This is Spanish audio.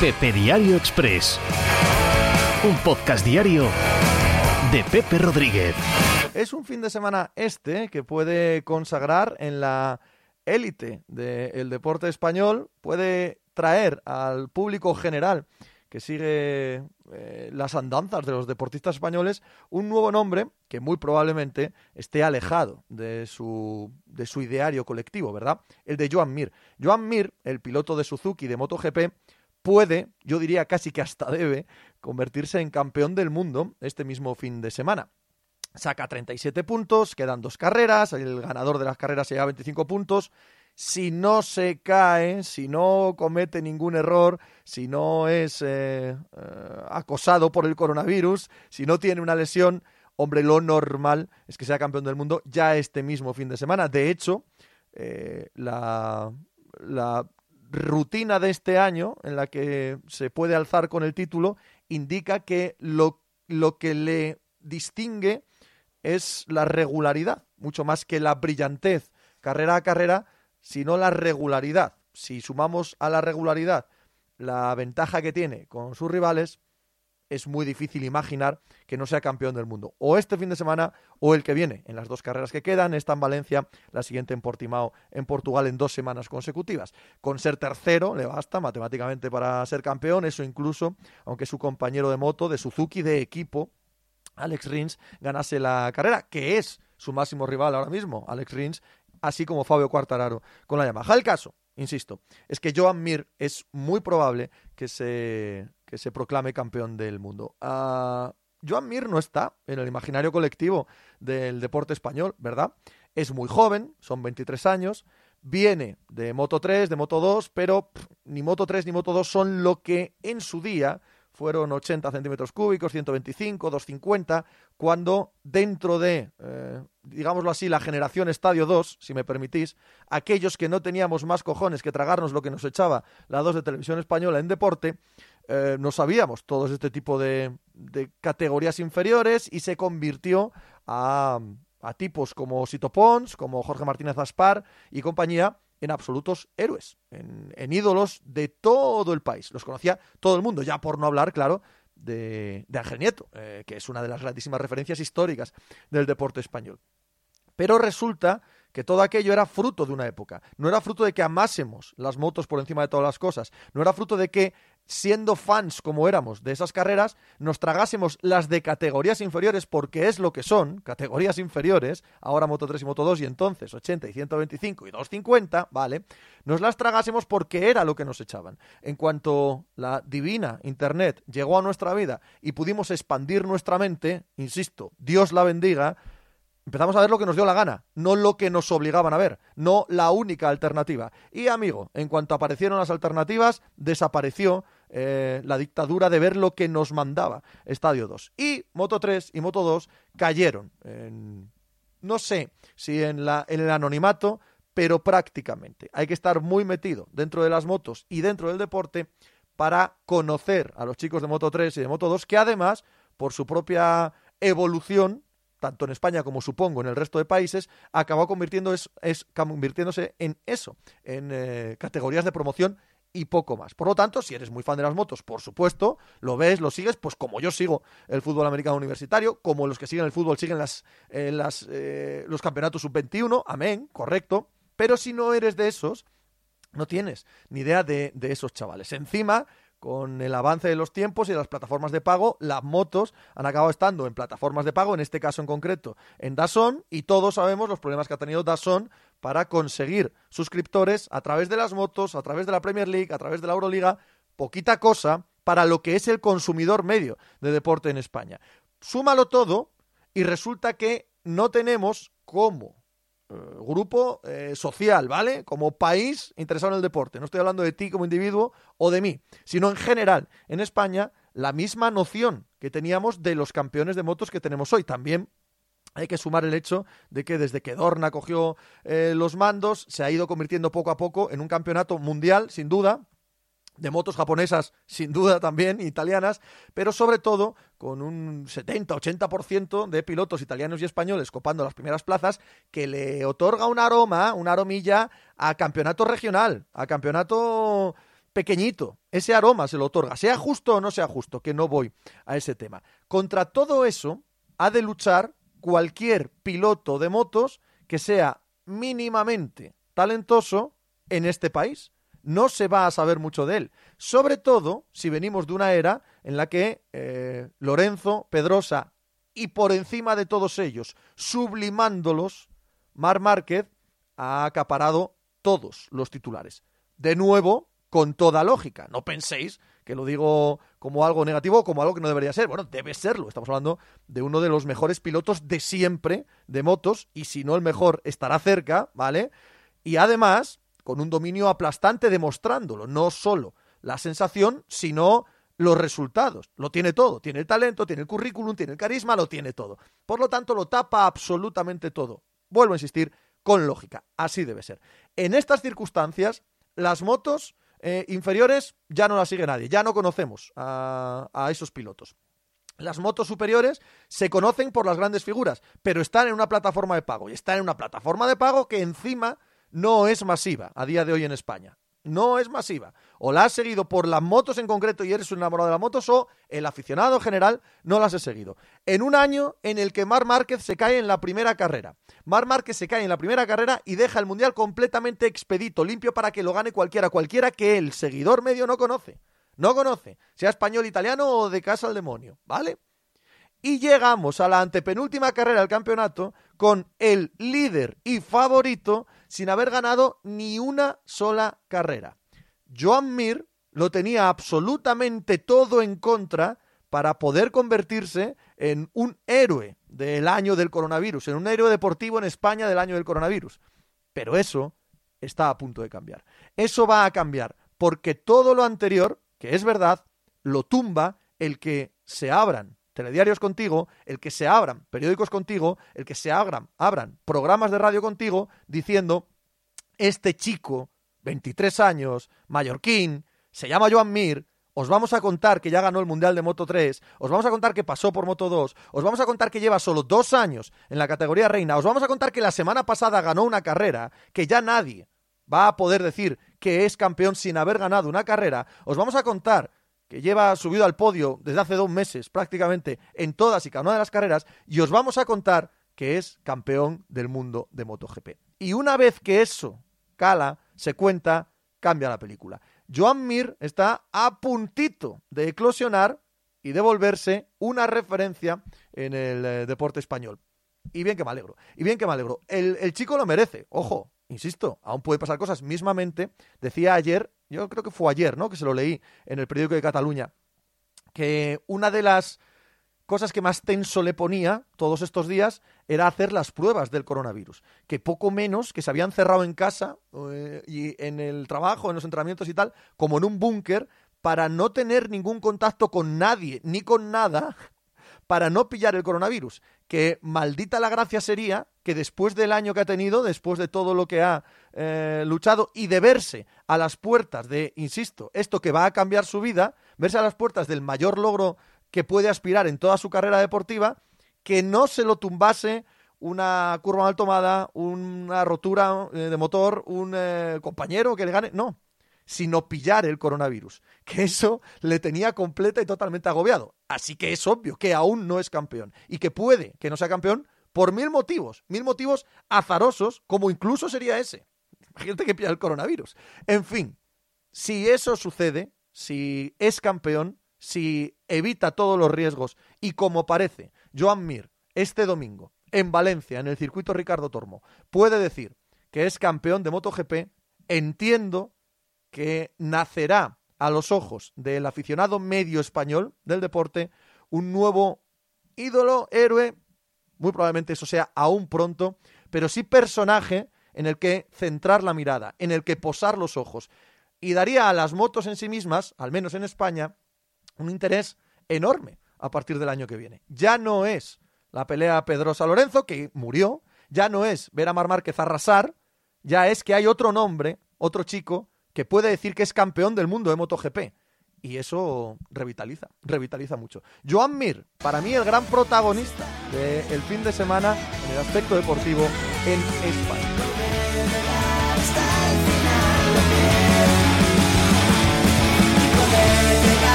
Pepe Diario Express. Un podcast diario de Pepe Rodríguez. Es un fin de semana este que puede consagrar en la élite del deporte español, puede traer al público general que sigue eh, las andanzas de los deportistas españoles, un nuevo nombre que muy probablemente esté alejado de su, de su ideario colectivo, ¿verdad? El de Joan Mir. Joan Mir, el piloto de Suzuki de MotoGP, puede, yo diría casi que hasta debe, convertirse en campeón del mundo este mismo fin de semana. Saca 37 puntos, quedan dos carreras, el ganador de las carreras se lleva 25 puntos si no se cae, si no comete ningún error, si no es eh, eh, acosado por el coronavirus, si no tiene una lesión, hombre, lo normal es que sea campeón del mundo ya este mismo fin de semana. De hecho, eh, la, la rutina de este año en la que se puede alzar con el título indica que lo, lo que le distingue es la regularidad, mucho más que la brillantez carrera a carrera, sino la regularidad. Si sumamos a la regularidad la ventaja que tiene con sus rivales, es muy difícil imaginar que no sea campeón del mundo. O este fin de semana o el que viene, en las dos carreras que quedan, esta en Valencia, la siguiente en Portimao, en Portugal, en dos semanas consecutivas. Con ser tercero le basta matemáticamente para ser campeón, eso incluso, aunque su compañero de moto, de Suzuki, de equipo, Alex Rins, ganase la carrera, que es su máximo rival ahora mismo. Alex Rins así como Fabio Quartararo con la Yamaha. El caso, insisto, es que Joan Mir es muy probable que se, que se proclame campeón del mundo. Uh, Joan Mir no está en el imaginario colectivo del deporte español, ¿verdad? Es muy joven, son 23 años, viene de Moto 3, de Moto 2, pero ni Moto 3 ni Moto 2 son lo que en su día fueron 80 centímetros cúbicos, 125, 250, cuando dentro de, eh, digámoslo así, la generación Estadio 2, si me permitís, aquellos que no teníamos más cojones que tragarnos lo que nos echaba la 2 de televisión española en deporte, eh, no sabíamos todos este tipo de, de, categorías inferiores y se convirtió a, a tipos como Sito Pons, como Jorge Martínez Aspar y compañía, en absolutos héroes, en, ídolos de todo el país. Los conocía todo el mundo, ya por no hablar, claro, de, de Ángel Nieto, eh, que es una de las grandísimas referencias históricas del deporte español. Pero resulta que todo aquello era fruto de una época, no era fruto de que amásemos las motos por encima de todas las cosas, no era fruto de que siendo fans como éramos de esas carreras, nos tragásemos las de categorías inferiores porque es lo que son, categorías inferiores, ahora Moto 3 y Moto 2 y entonces 80 y 125 y 250, ¿vale? Nos las tragásemos porque era lo que nos echaban. En cuanto la divina Internet llegó a nuestra vida y pudimos expandir nuestra mente, insisto, Dios la bendiga, empezamos a ver lo que nos dio la gana, no lo que nos obligaban a ver, no la única alternativa. Y amigo, en cuanto aparecieron las alternativas, desapareció eh, la dictadura de ver lo que nos mandaba Estadio 2. Y Moto 3 y Moto 2 cayeron en, no sé si en, la, en el anonimato, pero prácticamente. Hay que estar muy metido dentro de las motos y dentro del deporte para conocer a los chicos de Moto 3 y de Moto 2, que además, por su propia evolución, tanto en España como supongo en el resto de países, acabó convirtiéndose en eso, en eh, categorías de promoción y poco más. Por lo tanto, si eres muy fan de las motos, por supuesto, lo ves, lo sigues, pues como yo sigo el fútbol americano universitario, como los que siguen el fútbol siguen las, eh, las, eh, los campeonatos sub-21, amén, correcto. Pero si no eres de esos, no tienes ni idea de, de esos chavales. Encima, con el avance de los tiempos y las plataformas de pago, las motos han acabado estando en plataformas de pago, en este caso en concreto en Dazón, y todos sabemos los problemas que ha tenido Dazón para conseguir suscriptores a través de las motos, a través de la Premier League, a través de la Euroliga, poquita cosa para lo que es el consumidor medio de deporte en España. Súmalo todo y resulta que no tenemos cómo eh, grupo eh, social, ¿vale? Como país interesado en el deporte. No estoy hablando de ti como individuo o de mí, sino en general, en España, la misma noción que teníamos de los campeones de motos que tenemos hoy. También hay que sumar el hecho de que desde que Dorna cogió eh, los mandos, se ha ido convirtiendo poco a poco en un campeonato mundial, sin duda, de motos japonesas, sin duda también, italianas, pero sobre todo con un 70-80% de pilotos italianos y españoles copando las primeras plazas, que le otorga un aroma, una aromilla a campeonato regional, a campeonato pequeñito, ese aroma se lo otorga, sea justo o no sea justo, que no voy a ese tema. Contra todo eso ha de luchar cualquier piloto de motos que sea mínimamente talentoso en este país. No se va a saber mucho de él, sobre todo si venimos de una era en la que eh, Lorenzo, Pedrosa y por encima de todos ellos, sublimándolos, Mar Márquez ha acaparado todos los titulares. De nuevo, con toda lógica. No penséis que lo digo como algo negativo o como algo que no debería ser. Bueno, debe serlo. Estamos hablando de uno de los mejores pilotos de siempre de motos y si no el mejor estará cerca, ¿vale? Y además, con un dominio aplastante demostrándolo, no solo la sensación, sino los resultados. Lo tiene todo. Tiene el talento, tiene el currículum, tiene el carisma, lo tiene todo. Por lo tanto, lo tapa absolutamente todo. Vuelvo a insistir, con lógica. Así debe ser. En estas circunstancias, las motos eh, inferiores ya no las sigue nadie, ya no conocemos a, a esos pilotos. Las motos superiores se conocen por las grandes figuras, pero están en una plataforma de pago. Y están en una plataforma de pago que encima no es masiva a día de hoy en España no es masiva. O la has seguido por las motos en concreto y eres un enamorado de las motos, o el aficionado general no las he seguido. En un año en el que Mar Márquez se cae en la primera carrera. Mar Márquez se cae en la primera carrera y deja el mundial completamente expedito, limpio para que lo gane cualquiera, cualquiera que el seguidor medio no conoce. No conoce, sea español, italiano o de casa al demonio, ¿vale? Y llegamos a la antepenúltima carrera del campeonato con el líder y favorito sin haber ganado ni una sola carrera. Joan Mir lo tenía absolutamente todo en contra para poder convertirse en un héroe del año del coronavirus, en un héroe deportivo en España del año del coronavirus. Pero eso está a punto de cambiar. Eso va a cambiar porque todo lo anterior, que es verdad, lo tumba el que se abran telediarios contigo, el que se abran periódicos contigo, el que se abran, abran programas de radio contigo diciendo, este chico, 23 años, mallorquín, se llama Joan Mir, os vamos a contar que ya ganó el Mundial de Moto 3, os vamos a contar que pasó por Moto 2, os vamos a contar que lleva solo dos años en la categoría reina, os vamos a contar que la semana pasada ganó una carrera, que ya nadie va a poder decir que es campeón sin haber ganado una carrera, os vamos a contar que lleva subido al podio desde hace dos meses prácticamente en todas y cada una de las carreras, y os vamos a contar que es campeón del mundo de MotoGP. Y una vez que eso cala, se cuenta, cambia la película. Joan Mir está a puntito de eclosionar y de volverse una referencia en el eh, deporte español. Y bien que me alegro. Y bien que me alegro. El, el chico lo merece. Ojo, insisto, aún puede pasar cosas. Mismamente, decía ayer yo creo que fue ayer, ¿no? Que se lo leí en el periódico de Cataluña, que una de las cosas que más tenso le ponía todos estos días era hacer las pruebas del coronavirus, que poco menos que se habían cerrado en casa eh, y en el trabajo, en los entrenamientos y tal, como en un búnker, para no tener ningún contacto con nadie ni con nada, para no pillar el coronavirus. Que maldita la gracia sería que después del año que ha tenido, después de todo lo que ha eh, luchado y de verse a las puertas de, insisto, esto que va a cambiar su vida, verse a las puertas del mayor logro que puede aspirar en toda su carrera deportiva, que no se lo tumbase una curva mal tomada, una rotura eh, de motor, un eh, compañero que le gane, no, sino pillar el coronavirus, que eso le tenía completa y totalmente agobiado. Así que es obvio que aún no es campeón y que puede que no sea campeón por mil motivos, mil motivos azarosos, como incluso sería ese. Gente que pilla el coronavirus. En fin, si eso sucede, si es campeón, si evita todos los riesgos y como parece, Joan Mir, este domingo, en Valencia, en el circuito Ricardo Tormo, puede decir que es campeón de MotoGP, entiendo que nacerá a los ojos del aficionado medio español del deporte un nuevo ídolo, héroe, muy probablemente eso sea aún pronto, pero sí personaje en el que centrar la mirada, en el que posar los ojos. Y daría a las motos en sí mismas, al menos en España, un interés enorme a partir del año que viene. Ya no es la pelea Pedrosa-Lorenzo, que murió, ya no es ver a Mar Márquez arrasar, ya es que hay otro nombre, otro chico, que puede decir que es campeón del mundo de MotoGP. Y eso revitaliza, revitaliza mucho. Joan Mir, para mí el gran protagonista del fin de semana en el aspecto deportivo en España.